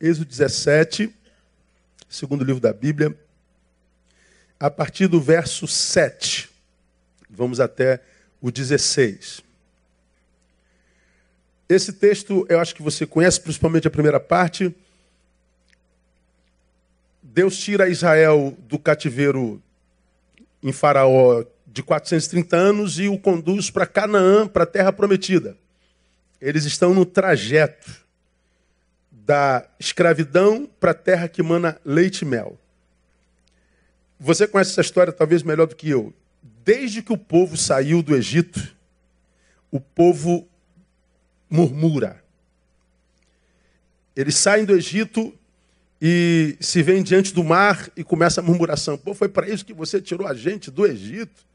Êxodo 17, segundo livro da Bíblia, a partir do verso 7. Vamos até o 16. Esse texto eu acho que você conhece, principalmente a primeira parte. Deus tira Israel do cativeiro em Faraó de 430 anos e o conduz para Canaã, para a terra prometida. Eles estão no trajeto da escravidão para a terra que mana leite e mel. Você conhece essa história talvez melhor do que eu. Desde que o povo saiu do Egito, o povo murmura. Eles saem do Egito e se vêm diante do mar e começa a murmuração. Pô, foi para isso que você tirou a gente do Egito?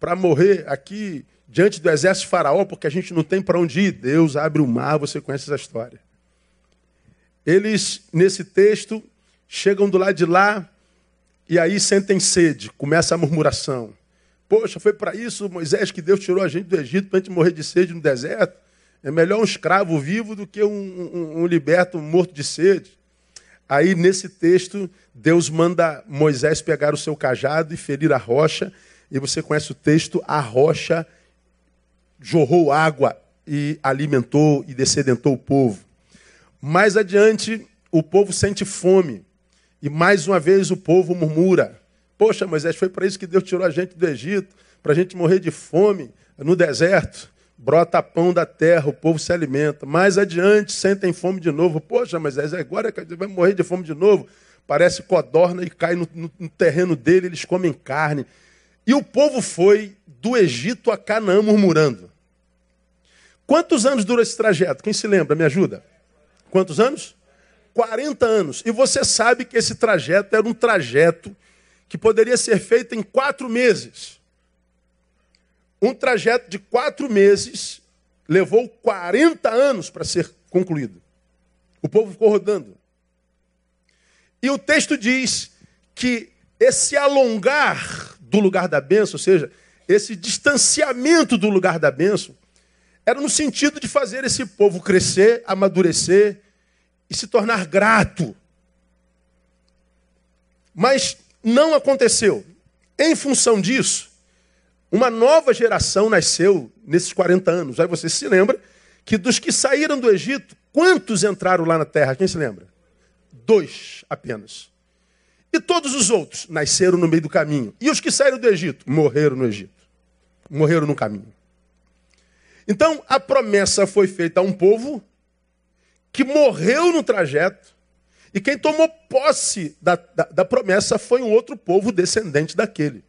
Para morrer aqui diante do exército faraó, porque a gente não tem para onde ir. Deus abre o mar, você conhece essa história. Eles, nesse texto, chegam do lado de lá e aí sentem sede, começa a murmuração. Poxa, foi para isso, Moisés, que Deus tirou a gente do Egito para a gente morrer de sede no deserto. É melhor um escravo vivo do que um, um, um liberto morto de sede. Aí, nesse texto, Deus manda Moisés pegar o seu cajado e ferir a rocha. E você conhece o texto: a rocha jorrou água e alimentou e descedentou o povo. Mais adiante, o povo sente fome. E mais uma vez o povo murmura: Poxa, Moisés, foi para isso que Deus tirou a gente do Egito, para a gente morrer de fome no deserto brota pão da terra, o povo se alimenta. Mais adiante, sentem fome de novo. Poxa, mas agora vai morrer de fome de novo. Parece codorna e cai no, no, no terreno dele, eles comem carne. E o povo foi do Egito a Canaã murmurando. Quantos anos dura esse trajeto? Quem se lembra? Me ajuda. Quantos anos? 40 anos. E você sabe que esse trajeto era um trajeto que poderia ser feito em quatro meses. Um trajeto de quatro meses levou 40 anos para ser concluído. O povo ficou rodando. E o texto diz que esse alongar do lugar da bênção, ou seja, esse distanciamento do lugar da bênção, era no sentido de fazer esse povo crescer, amadurecer e se tornar grato. Mas não aconteceu. Em função disso, uma nova geração nasceu nesses 40 anos. Aí você se lembra que dos que saíram do Egito, quantos entraram lá na terra? Quem se lembra? Dois apenas. E todos os outros nasceram no meio do caminho. E os que saíram do Egito? Morreram no Egito. Morreram no caminho. Então, a promessa foi feita a um povo que morreu no trajeto, e quem tomou posse da, da, da promessa foi um outro povo descendente daquele.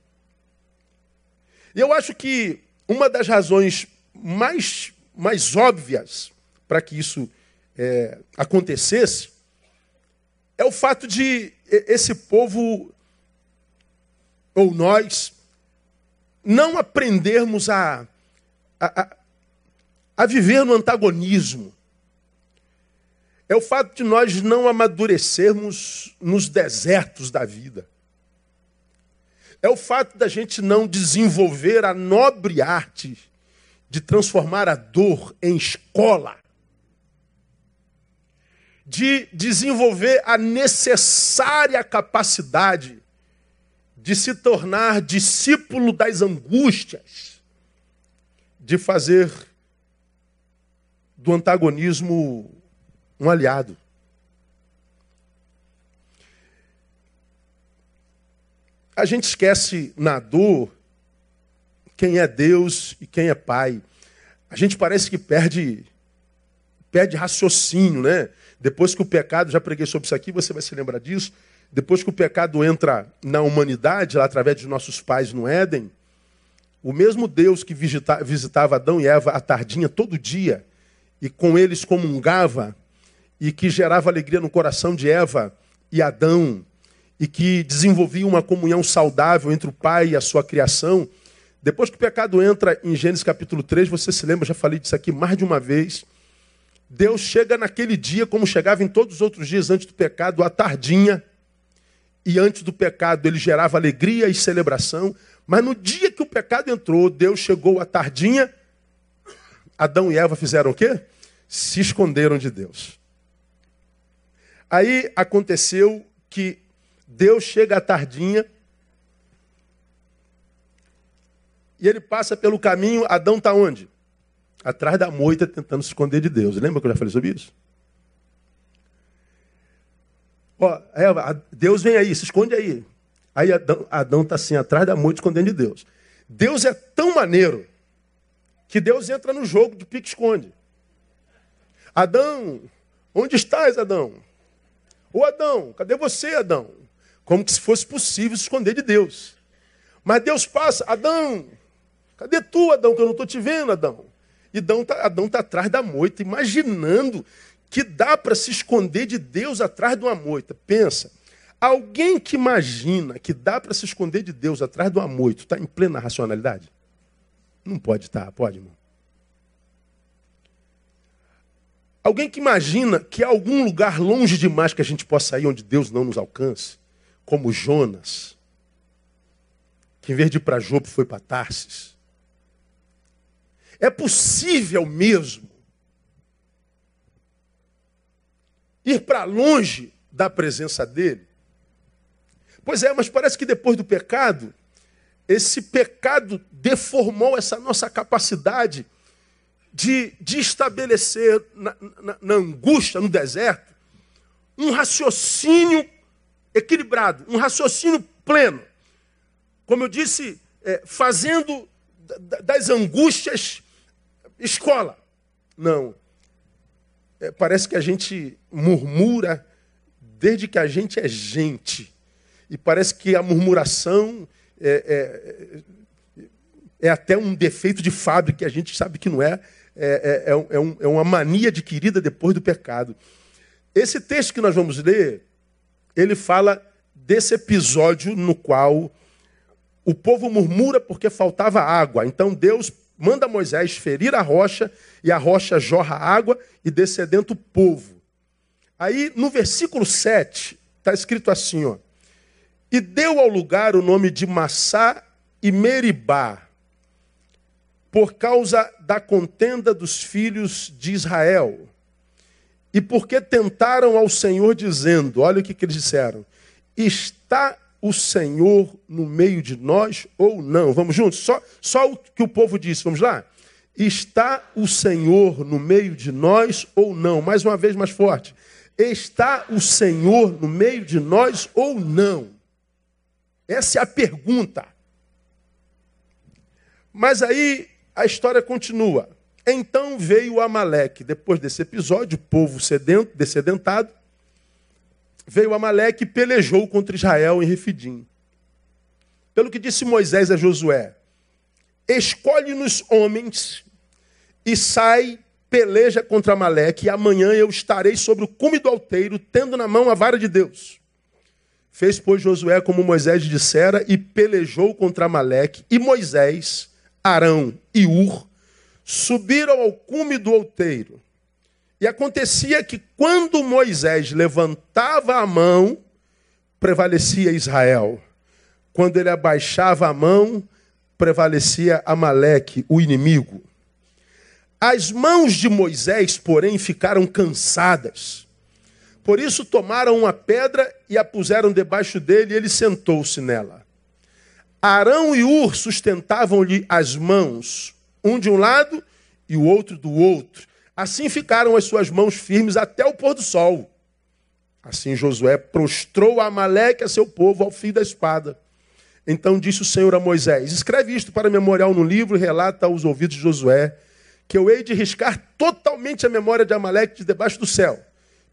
E eu acho que uma das razões mais, mais óbvias para que isso é, acontecesse é o fato de esse povo, ou nós, não aprendermos a, a, a viver no antagonismo. É o fato de nós não amadurecermos nos desertos da vida é o fato da gente não desenvolver a nobre arte de transformar a dor em escola, de desenvolver a necessária capacidade de se tornar discípulo das angústias, de fazer do antagonismo um aliado. A gente esquece na dor quem é Deus e quem é Pai. A gente parece que perde perde raciocínio, né? Depois que o pecado, já preguei sobre isso aqui, você vai se lembrar disso. Depois que o pecado entra na humanidade, lá através de nossos pais no Éden, o mesmo Deus que visita, visitava Adão e Eva à tardinha todo dia e com eles comungava e que gerava alegria no coração de Eva e Adão e que desenvolvia uma comunhão saudável entre o Pai e a sua criação. Depois que o pecado entra em Gênesis capítulo 3, você se lembra, já falei disso aqui mais de uma vez. Deus chega naquele dia, como chegava em todos os outros dias antes do pecado, à tardinha. E antes do pecado ele gerava alegria e celebração. Mas no dia que o pecado entrou, Deus chegou à tardinha. Adão e Eva fizeram o quê? Se esconderam de Deus. Aí aconteceu que Deus chega à tardinha e ele passa pelo caminho, Adão está onde? Atrás da moita tentando se esconder de Deus. Lembra que eu já falei sobre isso? Ó, Eva, Deus vem aí, se esconde aí. Aí Adão está assim, atrás da moita, escondendo de Deus. Deus é tão maneiro que Deus entra no jogo de pique-esconde. Adão, onde estás, Adão? Ô Adão, cadê você, Adão? Como se fosse possível se esconder de Deus. Mas Deus passa, Adão, cadê tu, Adão, que eu não estou te vendo, Adão? E Adão está Adão tá atrás da moita, imaginando que dá para se esconder de Deus atrás de uma moita. Pensa, alguém que imagina que dá para se esconder de Deus atrás de uma moita, está em plena racionalidade? Não pode estar, tá, pode, irmão? Alguém que imagina que há algum lugar longe demais que a gente possa ir onde Deus não nos alcance, como Jonas, que em vez de ir para Jobo foi para Tarsis. É possível mesmo ir para longe da presença dele? Pois é, mas parece que depois do pecado, esse pecado deformou essa nossa capacidade de, de estabelecer na, na, na angústia, no deserto, um raciocínio equilibrado, um raciocínio pleno. Como eu disse, é, fazendo das angústias escola. Não. É, parece que a gente murmura desde que a gente é gente. E parece que a murmuração é, é, é até um defeito de fábrica, que a gente sabe que não é. É, é, é, é, um, é uma mania adquirida depois do pecado. Esse texto que nós vamos ler, ele fala desse episódio no qual o povo murmura porque faltava água. Então Deus manda Moisés ferir a rocha, e a rocha jorra água, e dentro o povo. Aí, no versículo 7, está escrito assim, ó. E deu ao lugar o nome de Massá e Meribá, por causa da contenda dos filhos de Israel. E porque tentaram ao Senhor, dizendo: olha o que, que eles disseram: está o Senhor no meio de nós ou não? Vamos juntos? Só, só o que o povo disse, vamos lá? Está o Senhor no meio de nós ou não? Mais uma vez mais forte. Está o Senhor no meio de nós ou não? Essa é a pergunta. Mas aí a história continua. Então veio Amaleque, depois desse episódio, o povo sedento, descedentado, veio Amaleque e pelejou contra Israel em Refidim. Pelo que disse Moisés a Josué: Escolhe-nos homens e sai, peleja contra Amaleque, e amanhã eu estarei sobre o cume do alteiro, tendo na mão a vara de Deus. Fez, pois, Josué como Moisés dissera, e pelejou contra Amaleque, e Moisés, Arão e Ur subiram ao cume do outeiro. E acontecia que quando Moisés levantava a mão, prevalecia Israel. Quando ele abaixava a mão, prevalecia Amaleque, o inimigo. As mãos de Moisés, porém, ficaram cansadas. Por isso tomaram uma pedra e a puseram debaixo dele, e ele sentou-se nela. Arão e Ur sustentavam-lhe as mãos, um de um lado e o outro do outro. Assim ficaram as suas mãos firmes até o pôr do sol. Assim Josué prostrou a Amaleque a seu povo ao fim da espada. Então disse o Senhor a Moisés: Escreve isto para memorial no livro e relata aos ouvidos de Josué que eu hei de riscar totalmente a memória de Amaleque de debaixo do céu.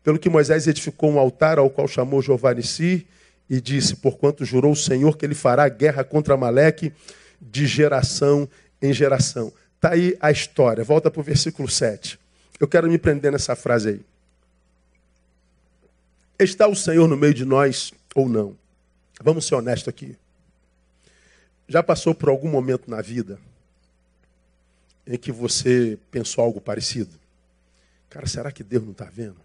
Pelo que Moisés edificou um altar ao qual chamou Jeová Nissi e disse: Porquanto jurou o Senhor que ele fará guerra contra Amaleque de geração em geração. Está aí a história. Volta para o versículo 7. Eu quero me prender nessa frase aí. Está o Senhor no meio de nós ou não? Vamos ser honestos aqui. Já passou por algum momento na vida em que você pensou algo parecido? Cara, será que Deus não está vendo?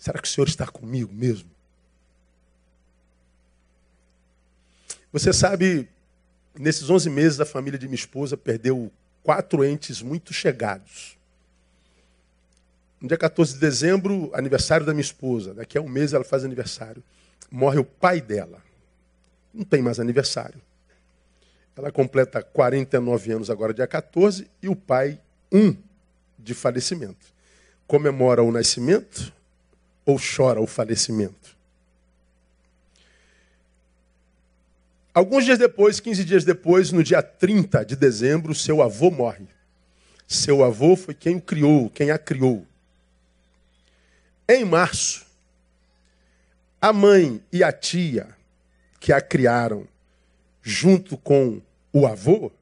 Será que o Senhor está comigo mesmo? Você sabe, nesses 11 meses a família de minha esposa perdeu quatro entes muito chegados. No dia 14 de dezembro, aniversário da minha esposa. Daqui a um mês ela faz aniversário. Morre o pai dela. Não tem mais aniversário. Ela completa 49 anos agora, dia 14, e o pai, um de falecimento. Comemora o nascimento ou chora o falecimento? Alguns dias depois, 15 dias depois, no dia 30 de dezembro, seu avô morre. Seu avô foi quem o criou, quem a criou. Em março, a mãe e a tia que a criaram, junto com o avô,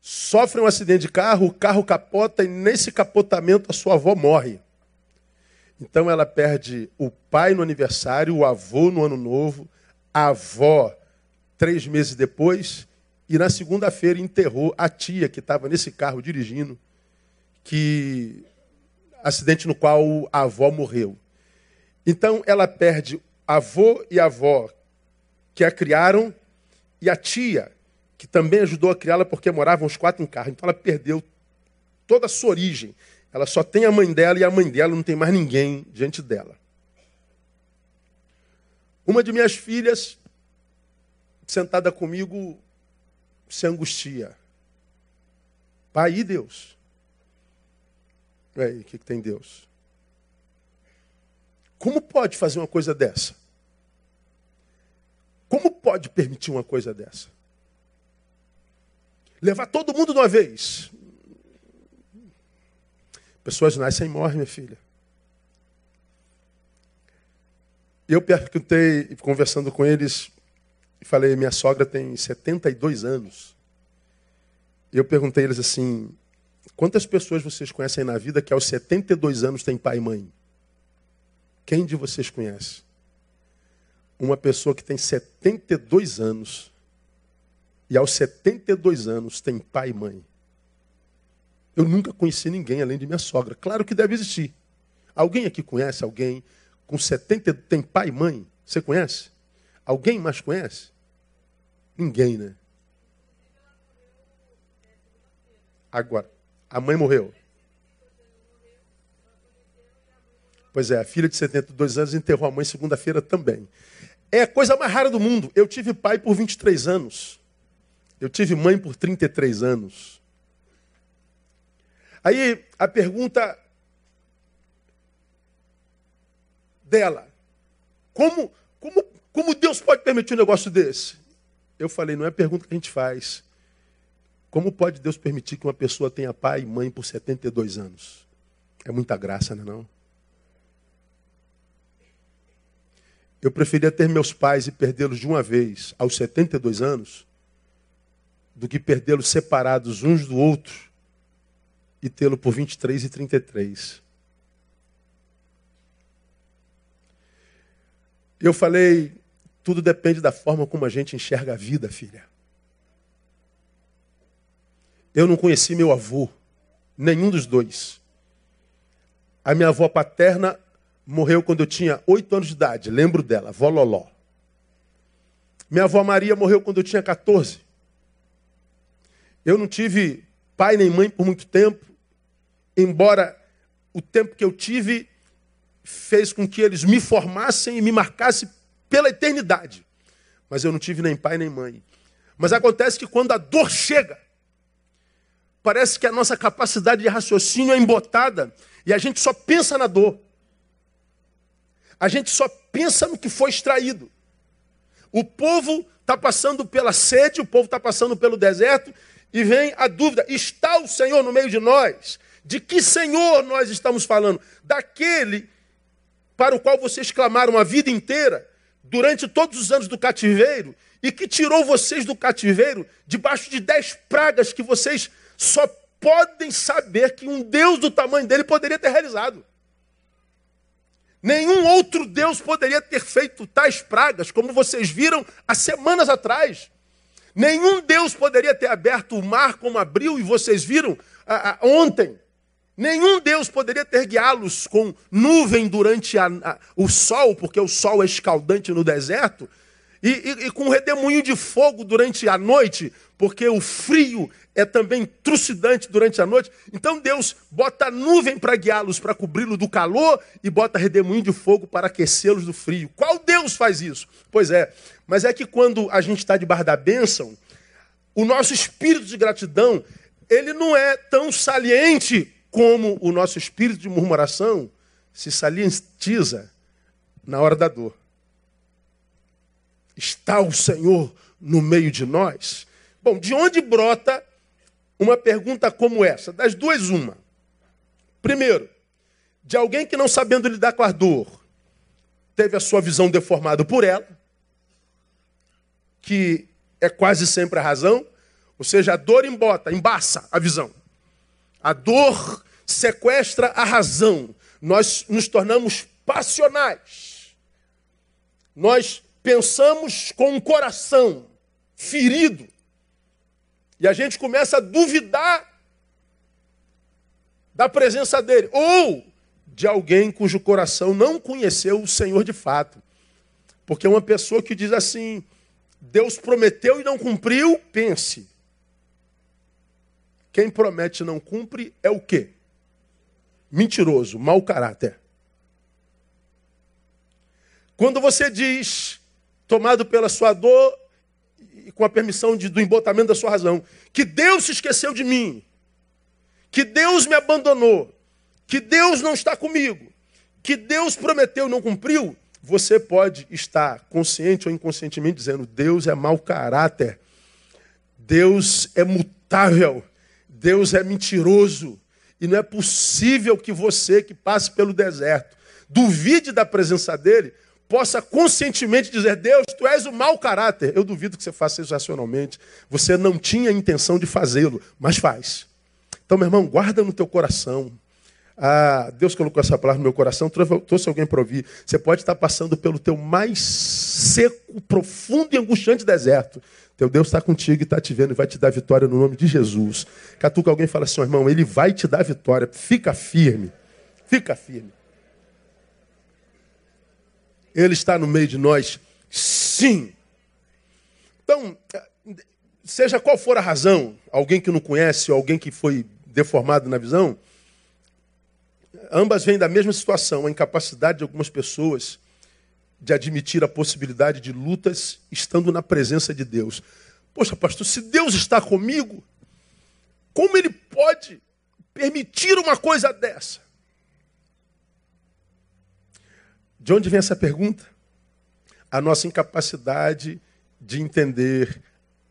sofrem um acidente de carro, o carro capota e nesse capotamento a sua avó morre. Então ela perde o pai no aniversário, o avô no ano novo, a avó três meses depois, e na segunda-feira enterrou a tia que estava nesse carro dirigindo, que acidente no qual a avó morreu. Então ela perde avô e avó que a criaram e a tia que também ajudou a criá-la porque moravam os quatro em carro. Então ela perdeu toda a sua origem. Ela só tem a mãe dela e a mãe dela não tem mais ninguém diante dela. Uma de minhas filhas sentada comigo, se angustia. Pai e Deus. Aí, o que, que tem Deus? Como pode fazer uma coisa dessa? Como pode permitir uma coisa dessa? Levar todo mundo de uma vez. Pessoas nascem e morrem, minha filha. Eu perguntei, conversando com eles, e falei, minha sogra tem 72 anos. E eu perguntei a eles assim, quantas pessoas vocês conhecem na vida que aos 72 anos tem pai e mãe? Quem de vocês conhece? Uma pessoa que tem 72 anos e aos 72 anos tem pai e mãe. Eu nunca conheci ninguém além de minha sogra. Claro que deve existir. Alguém aqui conhece alguém com 70 tem pai e mãe? Você conhece? Alguém mais conhece? Ninguém, né? Agora, a mãe morreu. Pois é, a filha de 72 anos enterrou a mãe segunda-feira também. É a coisa mais rara do mundo. Eu tive pai por 23 anos. Eu tive mãe por 33 anos. Aí a pergunta dela: como, como, como Deus pode permitir um negócio desse? Eu falei, não é pergunta que a gente faz. Como pode Deus permitir que uma pessoa tenha pai e mãe por 72 anos? É muita graça, não é não? Eu preferia ter meus pais e perdê-los de uma vez aos 72 anos do que perdê-los separados uns do outro e tê-lo por 23 e 33. Eu falei, tudo depende da forma como a gente enxerga a vida, filha. Eu não conheci meu avô, nenhum dos dois. A minha avó paterna morreu quando eu tinha oito anos de idade, lembro dela, vó Loló. Minha avó Maria morreu quando eu tinha 14. Eu não tive pai nem mãe por muito tempo, embora o tempo que eu tive fez com que eles me formassem e me marcassem pela eternidade. Mas eu não tive nem pai nem mãe. Mas acontece que quando a dor chega, parece que a nossa capacidade de raciocínio é embotada e a gente só pensa na dor. A gente só pensa no que foi extraído. O povo está passando pela sede, o povo está passando pelo deserto, e vem a dúvida: está o Senhor no meio de nós? De que Senhor nós estamos falando? Daquele para o qual vocês clamaram a vida inteira, durante todos os anos do cativeiro e que tirou vocês do cativeiro debaixo de dez pragas que vocês só podem saber que um Deus do tamanho dele poderia ter realizado. Nenhum outro Deus poderia ter feito tais pragas, como vocês viram há semanas atrás. Nenhum Deus poderia ter aberto o mar como abriu e vocês viram a, a, ontem. Nenhum Deus poderia ter guiá-los com nuvem durante a, a, o sol, porque o sol é escaldante no deserto, E, e, e, com redemoinho de fogo durante a noite, porque o frio é também trucidante durante a noite. Então Deus bota nuvem para guiá-los, para cobri-los do calor, e bota redemoinho de fogo para aquecê-los do frio. Qual Deus faz isso? Pois é, mas é que quando a gente está debaixo da bênção, o nosso espírito de gratidão, ele não é tão saliente como o nosso espírito de murmuração se salientiza na hora da dor. Está o Senhor no meio de nós? Bom, de onde brota uma pergunta como essa? Das duas, uma. Primeiro, de alguém que não sabendo lidar com a dor, teve a sua visão deformada por ela, que é quase sempre a razão, ou seja, a dor embota, embaça a visão. A dor sequestra a razão. Nós nos tornamos passionais. Nós pensamos com um coração ferido. E a gente começa a duvidar da presença dele. Ou de alguém cujo coração não conheceu o Senhor de fato. Porque uma pessoa que diz assim: Deus prometeu e não cumpriu, pense. Quem promete e não cumpre é o quê? Mentiroso, mau caráter. Quando você diz tomado pela sua dor e com a permissão de, do embotamento da sua razão, que Deus se esqueceu de mim, que Deus me abandonou, que Deus não está comigo, que Deus prometeu e não cumpriu, você pode estar consciente ou inconscientemente dizendo: Deus é mau caráter, Deus é mutável, Deus é mentiroso, e não é possível que você que passe pelo deserto, duvide da presença dele, possa conscientemente dizer: Deus, tu és o mau caráter. Eu duvido que você faça isso racionalmente. Você não tinha intenção de fazê-lo, mas faz. Então, meu irmão, guarda no teu coração. Ah, Deus colocou essa palavra no meu coração, trouxe alguém para ouvir. Você pode estar passando pelo teu mais seco, profundo e angustiante deserto. Teu Deus está contigo e está te vendo e vai te dar vitória no nome de Jesus. Catuca alguém fala assim, irmão, ele vai te dar vitória. Fica firme. Fica firme. Ele está no meio de nós? Sim. Então, seja qual for a razão, alguém que não conhece ou alguém que foi deformado na visão, ambas vêm da mesma situação, a incapacidade de algumas pessoas de admitir a possibilidade de lutas estando na presença de Deus. Poxa, pastor, se Deus está comigo, como ele pode permitir uma coisa dessa? De onde vem essa pergunta? A nossa incapacidade de entender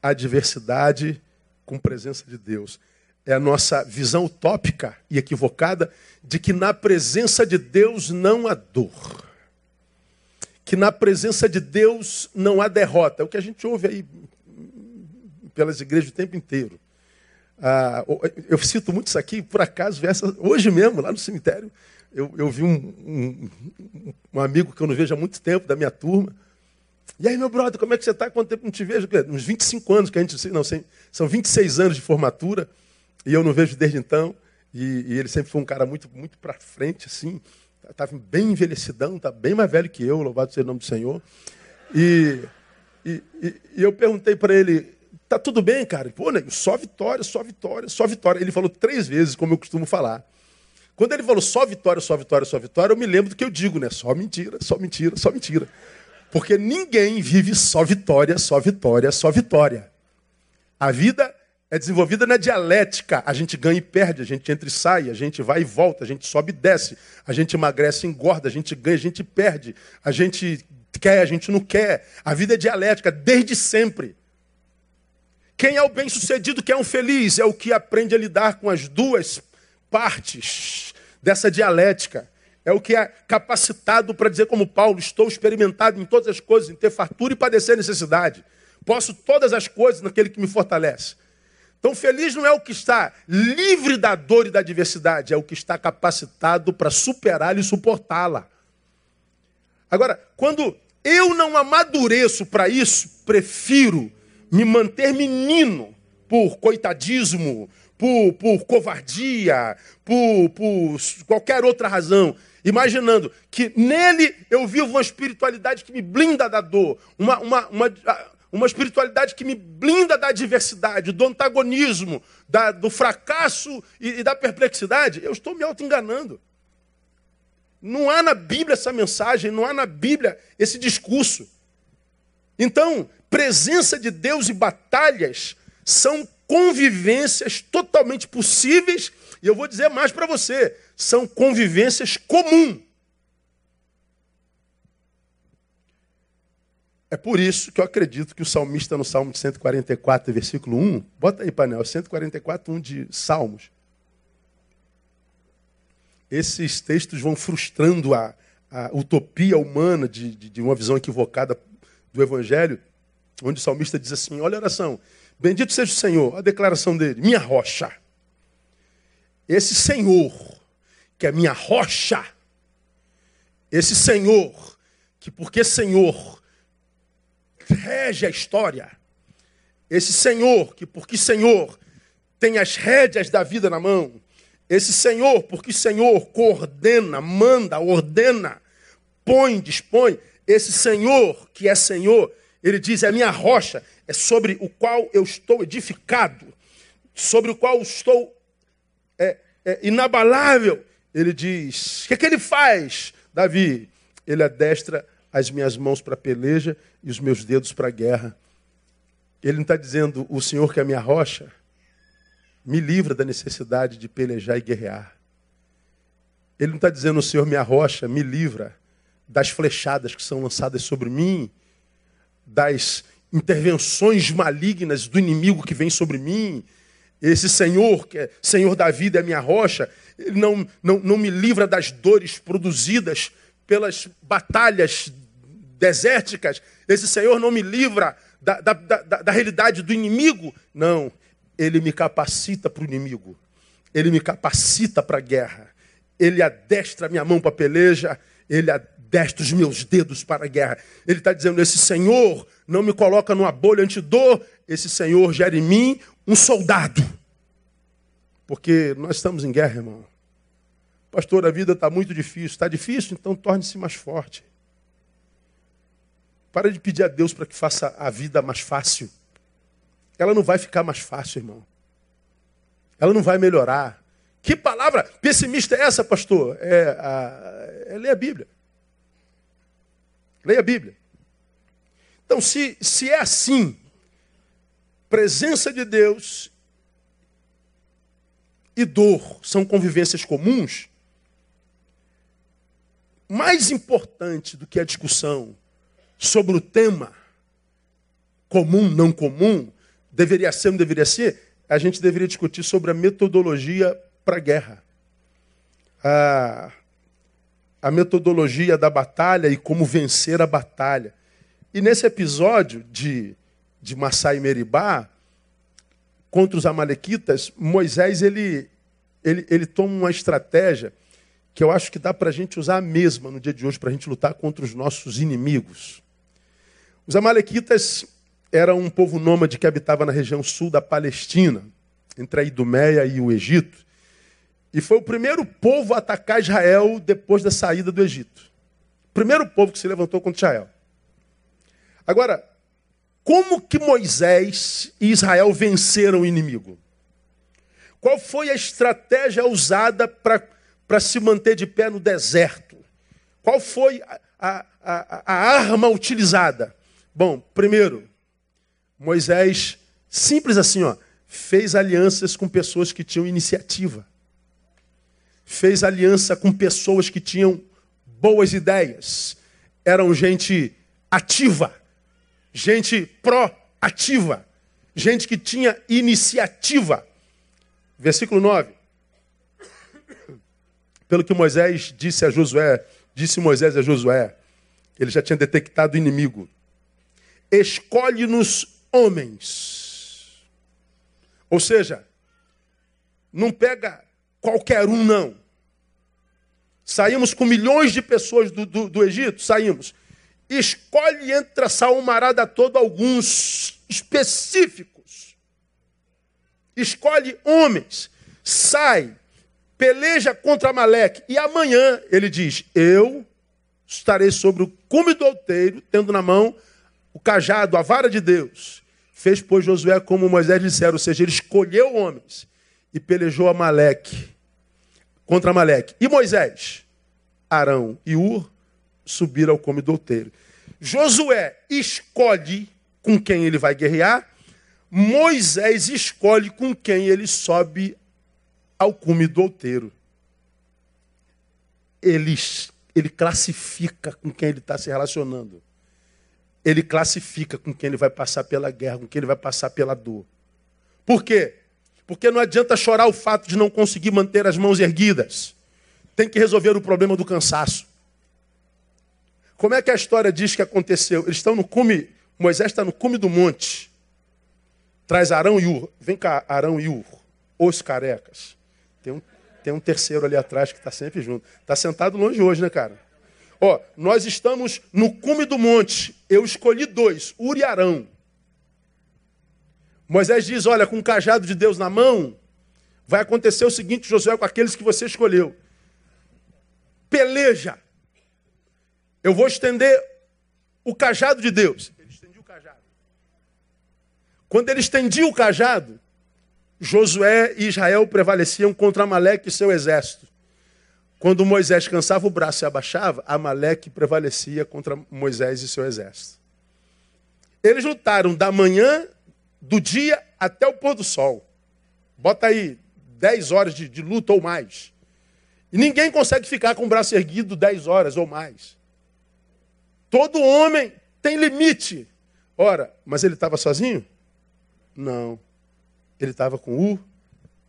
a adversidade com presença de Deus. É a nossa visão utópica e equivocada de que na presença de Deus não há dor. Que na presença de Deus não há derrota. É o que a gente ouve aí pelas igrejas o tempo inteiro. Ah, eu cito muito isso aqui, por acaso, hoje mesmo, lá no cemitério, eu, eu vi um, um, um, amigo que eu não vejo há muito tempo, da minha turma. E aí, meu brother, como é que você está? Quanto tempo não te vejo? Uns 25 anos que a gente. Não, são 26 anos de formatura, e eu não vejo desde então. E, e ele sempre foi um cara muito, muito para frente, assim. Estava bem envelhecidão, está bem mais velho que eu, louvado seja o nome do Senhor. E, e, e eu perguntei para ele, tá tudo bem, cara? Pô, nego, só vitória, só vitória, só vitória. Ele falou três vezes, como eu costumo falar. Quando ele falou só vitória, só vitória, só vitória, eu me lembro do que eu digo, né? Só mentira, só mentira, só mentira. Porque ninguém vive só vitória, só vitória, só vitória. A vida é desenvolvida na dialética. A gente ganha e perde, a gente entra e sai, a gente vai e volta, a gente sobe e desce, a gente emagrece e engorda, a gente ganha, a gente perde, a gente quer, a gente não quer. A vida é dialética desde sempre. Quem é o bem-sucedido, quem é um feliz, é o que aprende a lidar com as duas partes dessa dialética. É o que é capacitado para dizer, como Paulo, estou experimentado em todas as coisas, em ter fartura e padecer necessidade. Posso todas as coisas naquele que me fortalece. Então, feliz não é o que está livre da dor e da adversidade, é o que está capacitado para superá-la e suportá-la. Agora, quando eu não amadureço para isso, prefiro me manter menino por coitadismo, por, por covardia, por, por qualquer outra razão, imaginando que nele eu vivo uma espiritualidade que me blinda da dor, uma, uma, uma, uma espiritualidade que me blinda da adversidade, do antagonismo, da, do fracasso e, e da perplexidade, eu estou me auto-enganando. Não há na Bíblia essa mensagem, não há na Bíblia esse discurso. Então, presença de Deus e batalhas são convivências totalmente possíveis, e eu vou dizer mais para você, são convivências comuns. É por isso que eu acredito que o salmista no Salmo 144, versículo 1, bota aí, painel, 144, 1 de Salmos. Esses textos vão frustrando a, a utopia humana de, de, de uma visão equivocada do Evangelho, onde o salmista diz assim: olha a oração, bendito seja o Senhor, a declaração dele, minha rocha. Esse Senhor, que é minha rocha, esse Senhor, que porque Senhor rege a história, esse Senhor, que porque Senhor tem as rédeas da vida na mão, esse Senhor, porque Senhor coordena, manda, ordena, põe, dispõe, esse Senhor que é Senhor, ele diz: é a minha rocha, é sobre o qual eu estou edificado, sobre o qual estou é, é, inabalável. Ele diz: o que, é que ele faz, Davi? Ele adestra as minhas mãos para peleja e os meus dedos para guerra. Ele não está dizendo, o Senhor que é a minha rocha, me livra da necessidade de pelejar e guerrear. Ele não está dizendo, o Senhor minha rocha, me livra das flechadas que são lançadas sobre mim, das intervenções malignas do inimigo que vem sobre mim. Esse Senhor, que é Senhor da vida, é minha rocha, ele não, não, não me livra das dores produzidas pelas batalhas desérticas. Esse Senhor não me livra da, da, da, da realidade do inimigo. Não, ele me capacita para o inimigo. Ele me capacita para a guerra. Ele adestra minha mão para a peleja. Ele adestra os meus dedos para a guerra. Ele está dizendo: esse Senhor não me coloca numa bolha antidor, esse Senhor gera em mim um soldado. Porque nós estamos em guerra, irmão. Pastor, a vida está muito difícil. Está difícil? Então torne-se mais forte. Para de pedir a Deus para que faça a vida mais fácil. Ela não vai ficar mais fácil, irmão. Ela não vai melhorar. Que palavra pessimista é essa, pastor? É, a, é ler a Bíblia. Leia a Bíblia. Então, se, se é assim, presença de Deus e dor são convivências comuns, mais importante do que a discussão sobre o tema comum, não comum, deveria ser, não deveria ser, a gente deveria discutir sobre a metodologia para a guerra. A metodologia da batalha e como vencer a batalha. E nesse episódio de, de Massai e Meribá, contra os amalequitas, Moisés ele, ele, ele toma uma estratégia que eu acho que dá para a gente usar a mesma no dia de hoje para a gente lutar contra os nossos inimigos. Os amalequitas eram um povo nômade que habitava na região sul da Palestina, entre a Idumeia e o Egito. E foi o primeiro povo a atacar Israel depois da saída do Egito. O primeiro povo que se levantou contra Israel. Agora, como que Moisés e Israel venceram o inimigo? Qual foi a estratégia usada para se manter de pé no deserto? Qual foi a, a, a, a arma utilizada? Bom, primeiro, Moisés, simples assim, ó, fez alianças com pessoas que tinham iniciativa fez aliança com pessoas que tinham boas ideias, eram gente ativa, gente pró-ativa, gente que tinha iniciativa. Versículo 9. Pelo que Moisés disse a Josué, disse Moisés a Josué, ele já tinha detectado o inimigo. Escolhe-nos homens. Ou seja, não pega qualquer um, não. Saímos com milhões de pessoas do, do, do Egito? Saímos. Escolhe entre essa almarada toda alguns específicos escolhe homens, sai, peleja contra Amaleque. E amanhã ele diz: Eu estarei sobre o cume do outeiro, tendo na mão o cajado, a vara de Deus. Fez, pois, Josué como Moisés disseram, ou seja, ele escolheu homens e pelejou Amaleque, contra Amaleque. E Moisés, Arão e Ur subiram ao cume do outeiro. Josué escolhe com quem ele vai guerrear, Moisés escolhe com quem ele sobe ao cume do outeiro. Ele, ele classifica com quem ele está se relacionando. Ele classifica com quem ele vai passar pela guerra, com quem ele vai passar pela dor. Por quê? Porque não adianta chorar o fato de não conseguir manter as mãos erguidas. Tem que resolver o problema do cansaço. Como é que a história diz que aconteceu? Eles estão no cume, Moisés está no cume do monte. Traz Arão e Ur. Vem cá, Arão e Ur, os carecas. Tem um, tem um terceiro ali atrás que está sempre junto. Está sentado longe hoje, né, cara? Ó, nós estamos no cume do monte. Eu escolhi dois, Ur e Arão. Moisés diz: Olha, com o cajado de Deus na mão, vai acontecer o seguinte, Josué, com aqueles que você escolheu. Peleja. Eu vou estender o cajado de Deus. Ele estendia o cajado. Quando ele estendia o cajado, Josué e Israel prevaleciam contra Amaleque e seu exército. Quando Moisés cansava o braço e abaixava, Amaleque prevalecia contra Moisés e seu exército. Eles lutaram da manhã do dia até o pôr do sol. Bota aí 10 horas de, de luta ou mais. E ninguém consegue ficar com o braço erguido 10 horas ou mais. Todo homem tem limite. Ora, mas ele estava sozinho? Não. Ele estava com U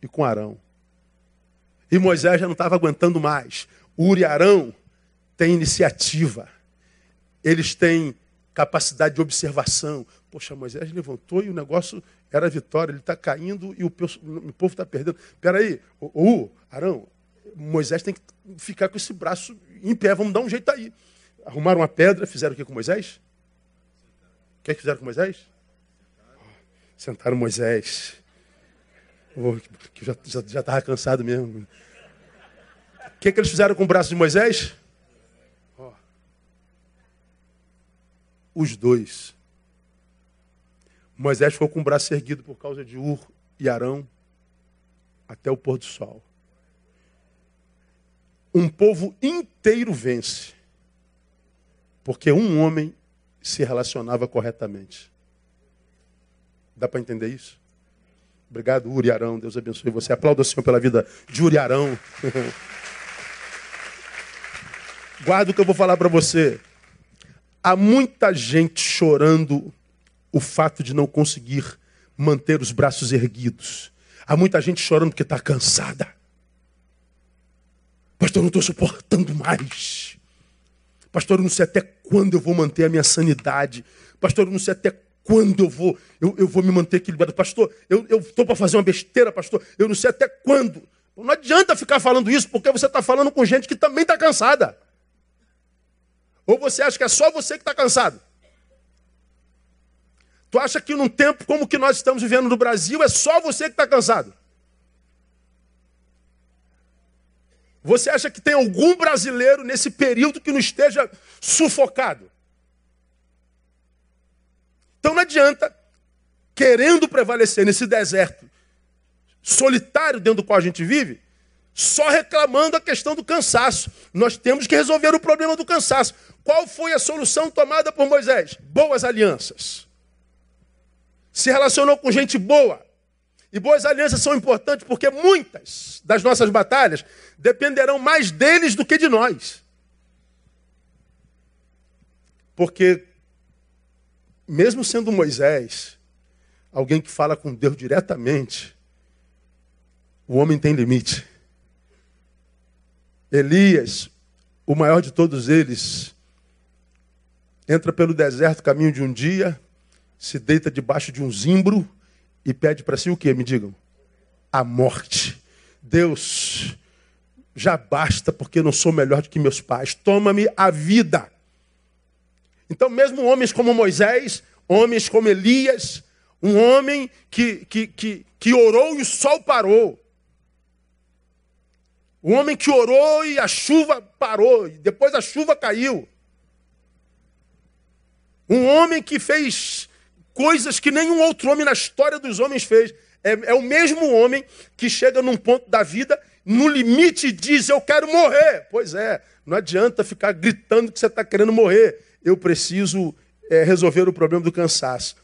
e com Arão. E Moisés já não estava aguentando mais. Ur e Arão têm iniciativa. Eles têm capacidade de observação. Poxa, Moisés levantou e o negócio era vitória. Ele está caindo e o povo está perdendo. Espera aí, U, Arão, Moisés tem que ficar com esse braço em pé. Vamos dar um jeito aí. Arrumaram uma pedra, fizeram o que com Moisés? O que, é que fizeram com Moisés? Sentaram Moisés. Que já estava já, já cansado mesmo. O que, é que eles fizeram com o braço de Moisés? Oh. Os dois. Moisés ficou com o braço erguido por causa de Ur e Arão até o pôr do sol. Um povo inteiro vence, porque um homem se relacionava corretamente. Dá para entender isso? Obrigado, Uriarão. Deus abençoe você. Aplauda o Senhor pela vida de Uriarão. Guarda o que eu vou falar para você. Há muita gente chorando o fato de não conseguir manter os braços erguidos. Há muita gente chorando porque está cansada. Pastor, eu não estou suportando mais. Pastor, eu não sei até quando eu vou manter a minha sanidade. Pastor, eu não sei até quando eu vou, eu, eu vou me manter equilibrado? Pastor, eu estou para fazer uma besteira, pastor. Eu não sei até quando. Não adianta ficar falando isso, porque você está falando com gente que também está cansada. Ou você acha que é só você que está cansado? Tu acha que num tempo como que nós estamos vivendo no Brasil é só você que está cansado? Você acha que tem algum brasileiro nesse período que não esteja sufocado? Então não adianta, querendo prevalecer nesse deserto solitário dentro do qual a gente vive, só reclamando a questão do cansaço. Nós temos que resolver o problema do cansaço. Qual foi a solução tomada por Moisés? Boas alianças. Se relacionou com gente boa. E boas alianças são importantes porque muitas das nossas batalhas dependerão mais deles do que de nós. Porque mesmo sendo Moisés, alguém que fala com Deus diretamente, o homem tem limite. Elias, o maior de todos eles, entra pelo deserto, caminho de um dia, se deita debaixo de um zimbro e pede para si o que? Me digam. A morte. Deus, já basta porque eu não sou melhor do que meus pais. Toma-me a vida. Então, mesmo homens como Moisés, homens como Elias, Um homem que, que, que, que orou e o sol parou. Um homem que orou e a chuva parou, e depois a chuva caiu. Um homem que fez coisas que nenhum outro homem na história dos homens fez. É, é, o mesmo homem que chega num ponto da vida, no limite, diz: Eu quero morrer. Pois é, não adianta ficar gritando que você está querendo morrer. Eu preciso é, resolver o problema do cansaço.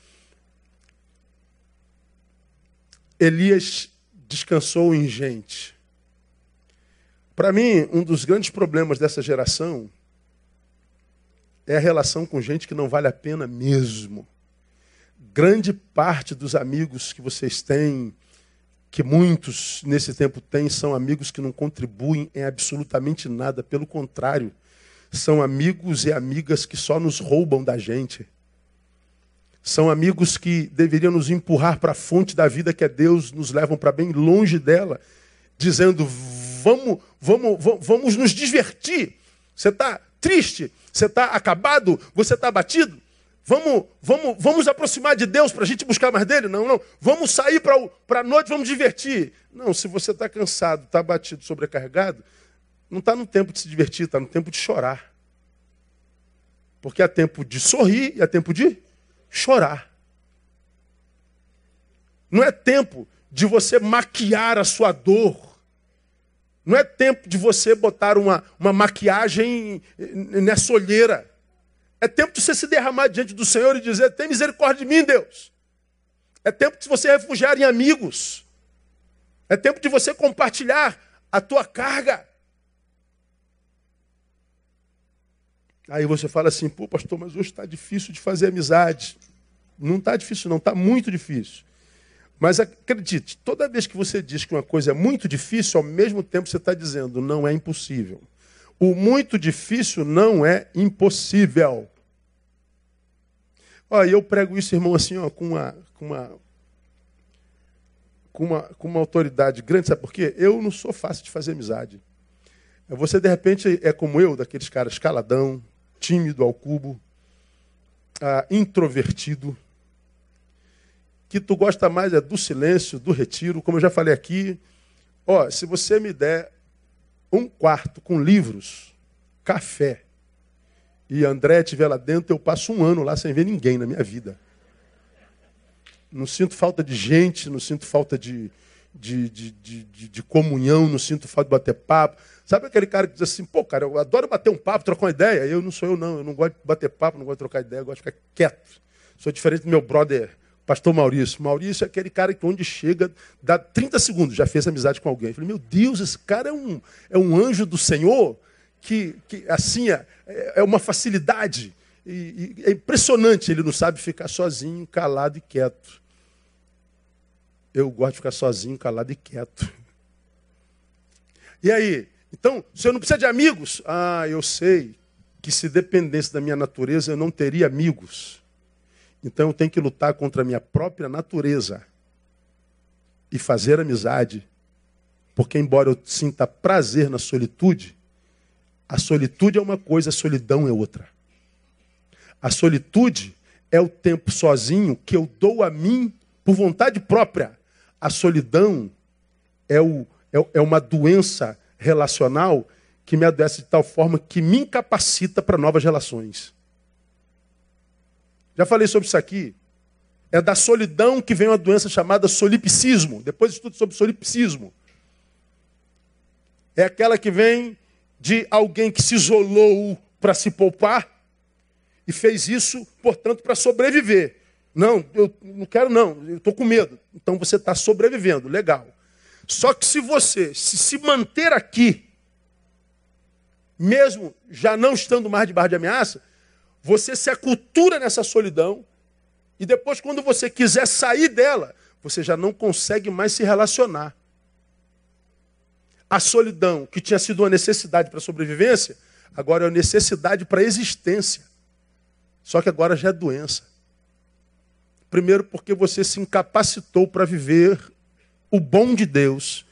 Elias descansou em gente. Para mim, um dos grandes problemas dessa geração é a relação com gente que não vale a pena mesmo. Grande parte dos amigos que vocês têm, que muitos nesse tempo têm, são amigos que não contribuem em absolutamente nada. Pelo contrário, são amigos e amigas que só nos roubam da gente. São amigos que deveriam nos empurrar para a fonte da vida que é Deus, nos levam para bem longe dela, dizendo: vamos, vamos, vamos, nos divertir. Você está triste? Você está acabado? Você está abatido? Vamos, vamos, vamos aproximar de Deus para a gente buscar mais dele? Não, não. Vamos sair para a noite, vamos divertir. Não, se você está cansado, está abatido, sobrecarregado, não está no tempo de se divertir, está no tempo de chorar. Porque há tempo de sorrir e há tempo de chorar. Não é tempo de você maquiar a sua dor. Não é tempo de você botar uma, uma maquiagem nessa olheira. É tempo de você se derramar diante do Senhor e dizer: tem misericórdia de mim, Deus. É tempo de você refugiar em amigos. É tempo de você compartilhar a tua carga. Aí você fala assim, pô, pastor, mas hoje está difícil de fazer amizade. Não está difícil, não, está muito difícil. Mas acredite, toda vez que você diz que uma coisa é muito difícil, ao mesmo tempo você está dizendo, não é impossível. O muito difícil não é impossível. Olha, eu prego isso, irmão, assim, ó, com uma, com uma, com uma, com uma autoridade grande, sabe por quê? Eu não sou fácil de fazer amizade. Você, de repente, é como eu, daqueles caras caladão, tímido ao cubo, ah, introvertido, que tu gosta mais é do silêncio, do retiro, como eu já falei aqui. Ó, se você me der um quarto com livros, café, e André estiver lá dentro, eu passo um ano lá sem ver ninguém na minha vida. Não sinto falta de gente, não sinto falta de, de, de, de, de comunhão, não sinto falta de bater papo. Sabe aquele cara que diz assim, pô, cara, eu adoro bater um papo, trocar uma ideia. Eu não sou eu, não. Eu não gosto de bater papo, não gosto de trocar ideia, eu gosto de ficar quieto. Sou diferente do meu brother, pastor Maurício. Maurício é aquele cara que onde chega, dá 30 segundos, já fez amizade com alguém. Eu falei, meu Deus, esse cara é um, é um anjo do Senhor, que, que assim, é, é uma facilidade. E, e é impressionante, ele não sabe ficar sozinho, calado e quieto. Eu gosto de ficar sozinho, calado e quieto. E aí, então, o senhor não precisa de amigos? Ah, eu sei que se dependesse da minha natureza, eu não teria amigos. Então eu tenho que lutar contra a minha própria natureza e fazer amizade. Porque, embora eu sinta prazer na solitude, a solitude é uma coisa, a solidão é outra. A solitude é o tempo sozinho que eu dou a mim por vontade própria. A solidão é, o, é, é uma doença relacional que me adoece de tal forma que me incapacita para novas relações. Já falei sobre isso aqui. É da solidão que vem uma doença chamada solipsismo. Depois estudo sobre solipsismo. É aquela que vem de alguém que se isolou para se poupar e fez isso, portanto, para sobreviver. Não, eu não quero não, eu estou com medo. Então você está sobrevivendo, legal. Só que se você se, manter aqui, mesmo já não estando mais debaixo de ameaça, você se acultura nessa solidão e depois, quando você quiser sair dela, você já não consegue mais se relacionar. A solidão, que tinha sido uma necessidade para a sobrevivência, agora é uma necessidade para a existência. Só que agora já é doença. Primeiro, porque você se incapacitou para viver o bom de Deus.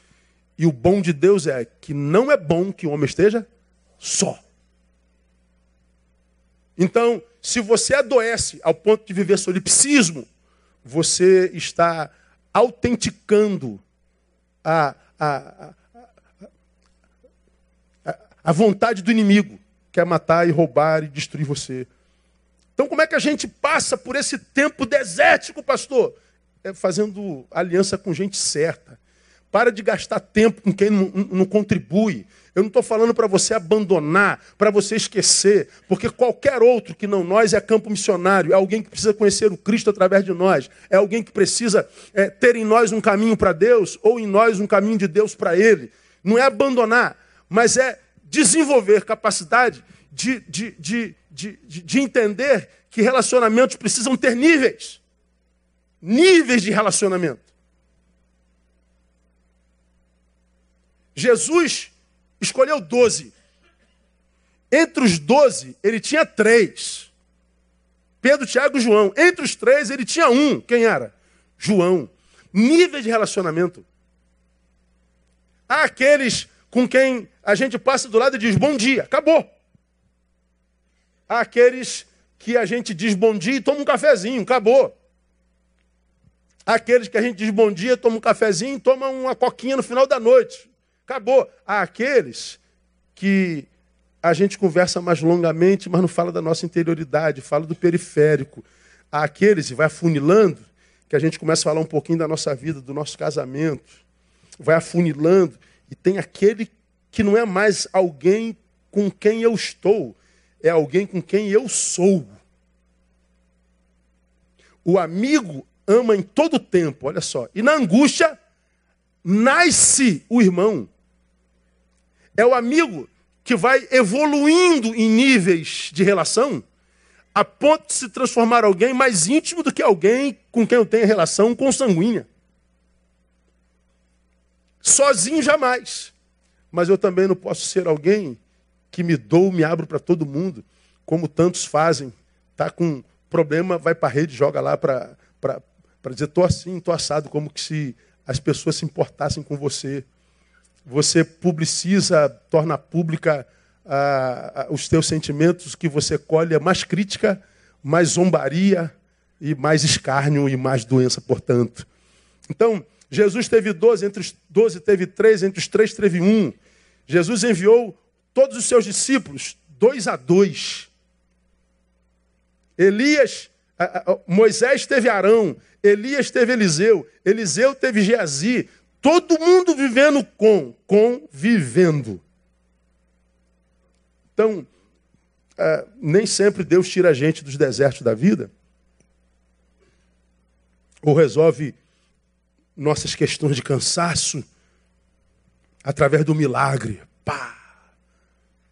E o bom de Deus é que não é bom que o homem esteja só. Então, se você adoece ao ponto de viver solipsismo, você está autenticando a, a, a, a vontade do inimigo, que é matar e roubar e destruir você. Então, como é que a gente passa por esse tempo desértico, pastor? É fazendo aliança com gente certa. Para de gastar tempo com quem não, não contribui. Eu não estou falando para você abandonar, para você esquecer, porque qualquer outro que não nós é campo missionário, é alguém que precisa conhecer o Cristo através de nós, é alguém que precisa é, ter em nós um caminho para Deus ou em nós um caminho de Deus para Ele. Não é abandonar, mas é desenvolver capacidade de, de, de, de, de entender que relacionamentos precisam ter níveis níveis de relacionamento. Jesus escolheu doze. Entre os doze, ele tinha três. Pedro, Tiago e João. Entre os três, ele tinha um. Quem era? João. Nível de relacionamento. Há aqueles com quem a gente passa do lado e diz bom dia, acabou. Há aqueles que a gente diz bom dia e toma um cafezinho, acabou. Aqueles que a gente diz bom dia, toma um cafezinho toma uma coquinha no final da noite. Acabou. Há aqueles que a gente conversa mais longamente, mas não fala da nossa interioridade, fala do periférico. Há aqueles, e vai afunilando, que a gente começa a falar um pouquinho da nossa vida, do nosso casamento. Vai afunilando. E tem aquele que não é mais alguém com quem eu estou, é alguém com quem eu sou. O amigo ama em todo tempo, olha só. E na angústia nasce o irmão. É o amigo que vai evoluindo em níveis de relação a ponto de se transformar alguém mais íntimo do que alguém com quem eu tenho relação consanguínea. Sozinho jamais. Mas eu também não posso ser alguém que me dou, me abro para todo mundo, como tantos fazem. Tá com problema, vai para a rede, joga lá para dizer, tô assim, tô assado, como que se as pessoas se importassem com você você publiciza, torna pública ah, os teus sentimentos, que você colhe mais crítica, mais zombaria e mais escárnio e mais doença, portanto. Então, Jesus teve 12, entre os 12 teve três, entre os três teve um. Jesus enviou todos os seus discípulos, dois a dois. Elias, Moisés teve Arão, Elias teve Eliseu, Eliseu teve Geazi, Todo mundo vivendo com, convivendo. Então, é, nem sempre Deus tira a gente dos desertos da vida, ou resolve nossas questões de cansaço através do milagre. Pá!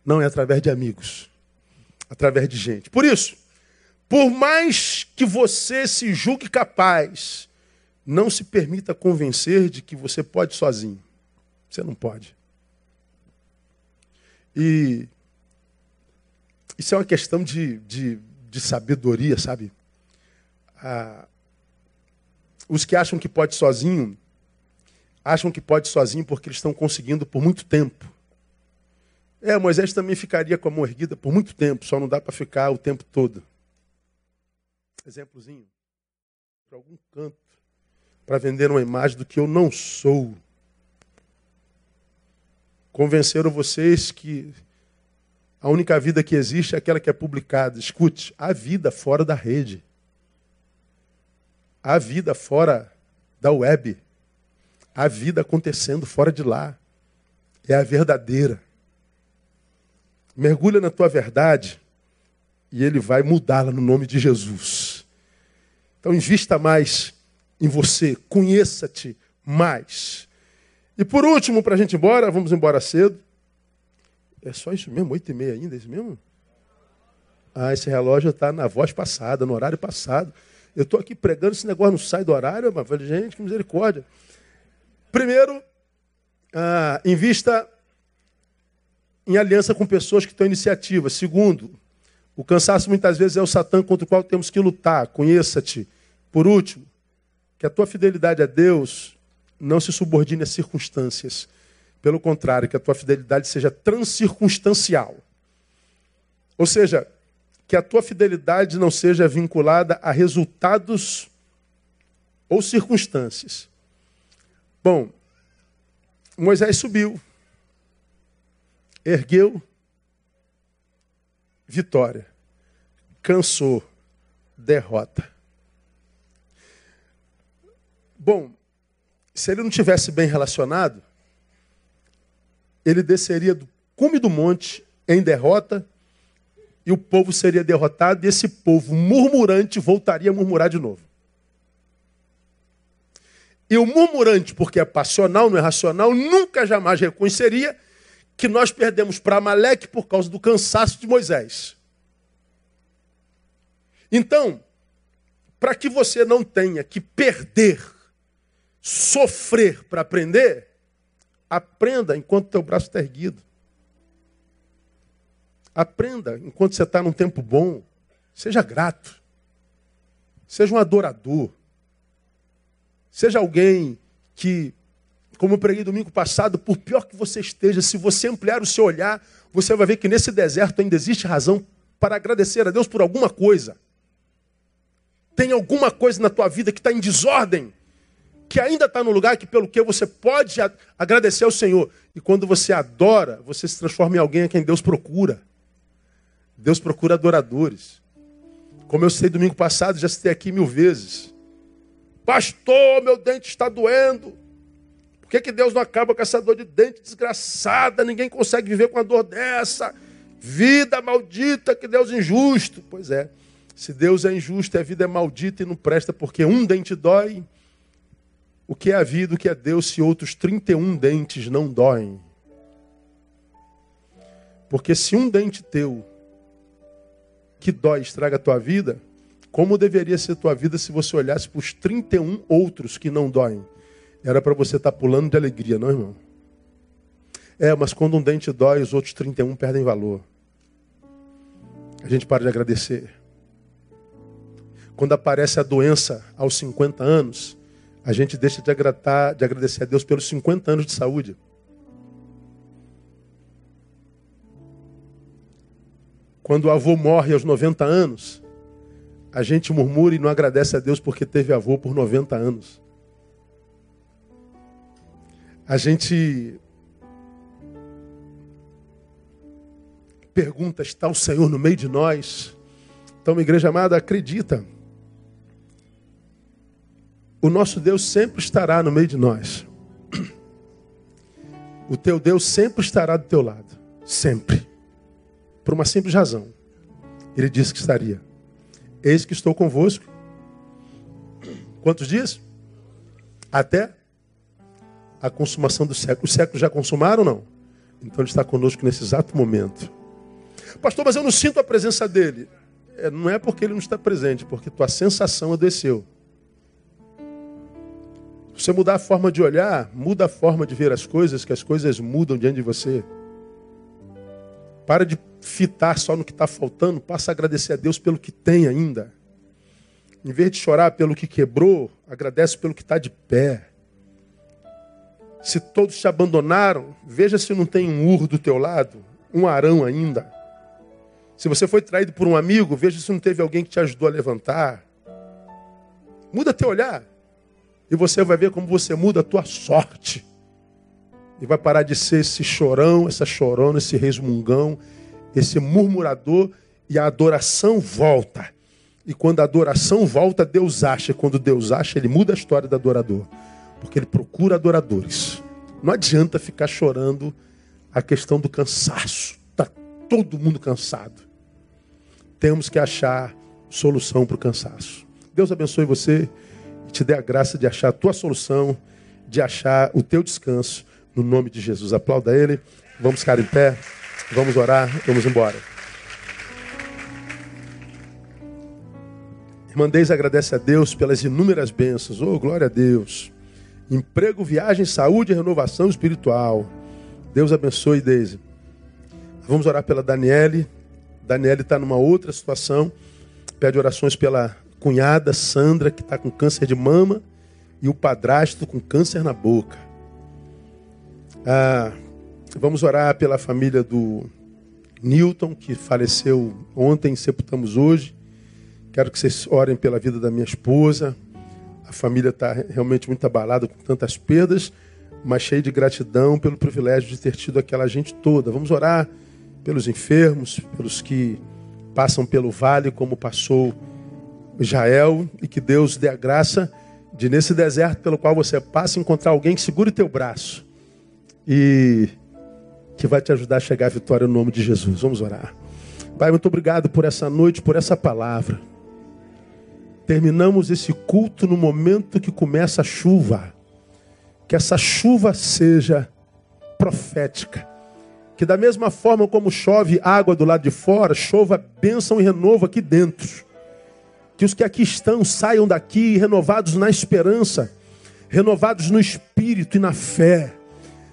Não é através de amigos, através de gente. Por isso, por mais que você se julgue capaz não se permita convencer de que você pode sozinho. Você não pode. E isso é uma questão de, de, de sabedoria, sabe? Ah, os que acham que pode sozinho, acham que pode sozinho porque eles estão conseguindo por muito tempo. É, Moisés também ficaria com a mão erguida por muito tempo, só não dá para ficar o tempo todo. Exemplozinho. Para algum canto para vender uma imagem do que eu não sou. Convenceram vocês que a única vida que existe é aquela que é publicada. Escute, há vida fora da rede. Há vida fora da web. Há vida acontecendo fora de lá. É a verdadeira. Mergulha na tua verdade e ele vai mudá-la no nome de Jesus. Então invista mais em você. Conheça-te mais. E por último, para a gente ir embora, vamos embora cedo. É só isso mesmo? Oito e meia ainda, é isso mesmo? Ah, esse relógio está na voz passada, no horário passado. Eu estou aqui pregando, esse negócio não sai do horário, mas falei, gente, que misericórdia. Primeiro, ah, invista em aliança com pessoas que têm iniciativa. Segundo, o cansaço muitas vezes é o Satã contra o qual temos que lutar. Conheça-te. Por último, que a tua fidelidade a Deus não se subordine às circunstâncias. Pelo contrário, que a tua fidelidade seja transcircunstancial. Ou seja, que a tua fidelidade não seja vinculada a resultados ou circunstâncias. Bom, Moisés subiu, ergueu, vitória. Cansou, derrota. Bom, se ele não tivesse bem relacionado, ele desceria do cume do monte em derrota e o povo seria derrotado e esse povo murmurante voltaria a murmurar de novo. E o murmurante, porque é passional, não é racional, nunca jamais reconheceria que nós perdemos para Amaleque por causa do cansaço de Moisés. Então, para que você não tenha que perder, sofrer para aprender, aprenda enquanto teu braço está erguido. Aprenda enquanto você está num tempo bom. Seja grato. Seja um adorador. Seja alguém que, como eu preguei domingo passado, por pior que você esteja, se você ampliar o seu olhar, você vai ver que nesse deserto ainda existe razão para agradecer a Deus por alguma coisa. Tem alguma coisa na tua vida que está em desordem, que ainda está no lugar que pelo que você pode agradecer ao Senhor. E quando você adora, você se transforma em alguém a quem Deus procura. Deus procura adoradores. Como eu sei domingo passado, já citei aqui mil vezes. Pastor, meu dente está doendo. Por que, que Deus não acaba com essa dor de dente desgraçada? Ninguém consegue viver com a dor dessa. Vida maldita, que Deus é injusto. Pois é, se Deus é injusto, a vida é maldita e não presta, porque um dente dói. O que é a vida, o que é Deus, se outros 31 dentes não doem? Porque se um dente teu que dói estraga a tua vida, como deveria ser tua vida se você olhasse para os 31 outros que não doem? Era para você estar tá pulando de alegria, não, irmão? É, mas quando um dente dói, os outros 31 perdem valor. A gente para de agradecer. Quando aparece a doença aos 50 anos, a gente deixa de, agratar, de agradecer a Deus pelos 50 anos de saúde. Quando o avô morre aos 90 anos, a gente murmura e não agradece a Deus porque teve avô por 90 anos. A gente pergunta: está o Senhor no meio de nós? Então, igreja amada, acredita. O nosso Deus sempre estará no meio de nós. O teu Deus sempre estará do teu lado. Sempre. Por uma simples razão. Ele disse que estaria. Eis que estou convosco. Quantos dias? Até a consumação do século. Os séculos já consumaram ou não? Então ele está conosco nesse exato momento. Pastor, mas eu não sinto a presença dele. É, não é porque ele não está presente, porque tua sensação adoeceu. Você mudar a forma de olhar, muda a forma de ver as coisas, que as coisas mudam diante de você. Para de fitar só no que está faltando, passa a agradecer a Deus pelo que tem ainda. Em vez de chorar pelo que quebrou, agradece pelo que está de pé. Se todos te abandonaram, veja se não tem um urro do teu lado, um arão ainda. Se você foi traído por um amigo, veja se não teve alguém que te ajudou a levantar. Muda teu olhar. E você vai ver como você muda a tua sorte. E vai parar de ser esse chorão, essa chorona, esse resmungão, esse murmurador e a adoração volta. E quando a adoração volta, Deus acha. Quando Deus acha, ele muda a história do adorador. Porque ele procura adoradores. Não adianta ficar chorando a questão do cansaço. Está todo mundo cansado. Temos que achar solução para o cansaço. Deus abençoe você e te dê a graça de achar a tua solução, de achar o teu descanso, no nome de Jesus. Aplauda ele. Vamos ficar em pé. Vamos orar, vamos embora. Irmandez agradece a Deus pelas inúmeras bênçãos. Oh, glória a Deus. Emprego, viagem, saúde e renovação espiritual. Deus abençoe, Deise. Vamos orar pela Daniele. Daniele está numa outra situação. Pede orações pela cunhada Sandra, que está com câncer de mama, e o padrasto com câncer na boca. Ah, Vamos orar pela família do Newton, que faleceu ontem, sepultamos hoje. Quero que vocês orem pela vida da minha esposa. A família está realmente muito abalada com tantas perdas, mas cheia de gratidão pelo privilégio de ter tido aquela gente toda. Vamos orar pelos enfermos, pelos que passam pelo vale, como passou Jael, e que Deus dê a graça de, nesse deserto pelo qual você passa, encontrar alguém que segure teu braço e que vai te ajudar a chegar à vitória no nome de Jesus. Vamos orar. Pai, muito obrigado por essa noite, por essa palavra. Terminamos esse culto no momento que começa a chuva. Que essa chuva seja profética. Que da mesma forma como chove água do lado de fora, chova bênção e renovo aqui dentro. Que os que aqui estão saiam daqui renovados na esperança, renovados no espírito e na fé.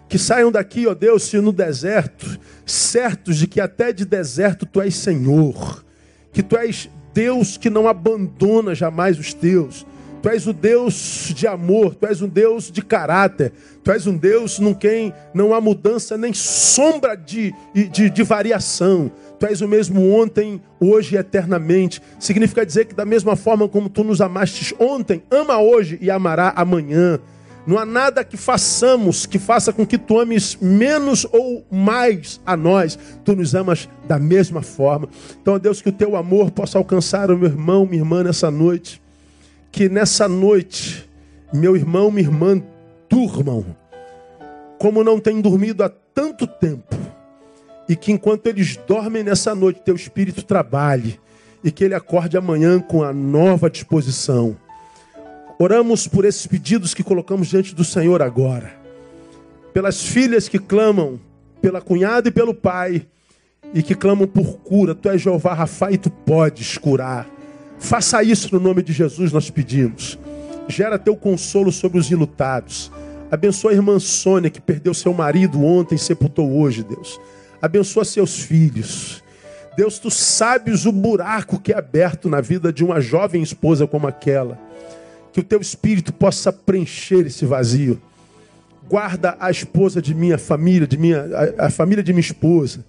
Que saiam daqui, ó Deus, se no deserto, certos de que até de deserto tu és Senhor. Que tu és Deus que não abandona jamais os teus. Tu és o Deus de amor, tu és um Deus de caráter, tu és um Deus no quem não há mudança nem sombra de, de, de variação. Tu és o mesmo ontem, hoje e eternamente. Significa dizer que, da mesma forma como tu nos amaste ontem, ama hoje e amará amanhã. Não há nada que façamos que faça com que tu ames menos ou mais a nós. Tu nos amas da mesma forma. Então, Deus, que o teu amor possa alcançar o meu irmão, minha irmã nessa noite. Que nessa noite, meu irmão, minha irmã, durmam como não têm dormido há tanto tempo. E que enquanto eles dormem nessa noite, teu espírito trabalhe. E que ele acorde amanhã com a nova disposição Oramos por esses pedidos que colocamos diante do Senhor agora. Pelas filhas que clamam, pela cunhada e pelo pai, e que clamam por cura. Tu és Jeová Rafa e tu podes curar. Faça isso no nome de Jesus, nós pedimos. Gera teu consolo sobre os ilutados. Abençoa a irmã Sônia, que perdeu seu marido ontem e sepultou hoje, Deus. Abençoa seus filhos. Deus, tu sabes o buraco que é aberto na vida de uma jovem esposa como aquela que o teu espírito possa preencher esse vazio. Guarda a esposa de minha família, de minha, a, a família de minha esposa.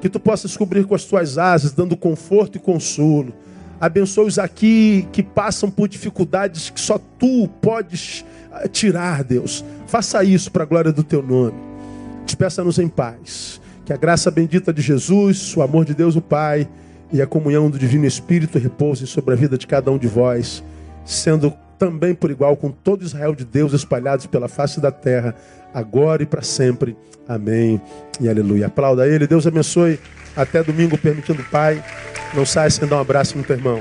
Que tu possas cobrir com as tuas asas, dando conforto e consolo. Abençoa os aqui que passam por dificuldades que só tu podes eh, tirar, Deus. Faça isso para a glória do teu nome. Despeça-nos em paz. Que a graça bendita de Jesus, o amor de Deus o Pai e a comunhão do Divino Espírito repousem sobre a vida de cada um de vós, sendo também por igual com todo Israel de Deus espalhados pela face da terra, agora e para sempre. Amém e aleluia. Aplauda ele, Deus abençoe. Até domingo, permitindo o Pai. Não saia sem dar um abraço no teu irmão.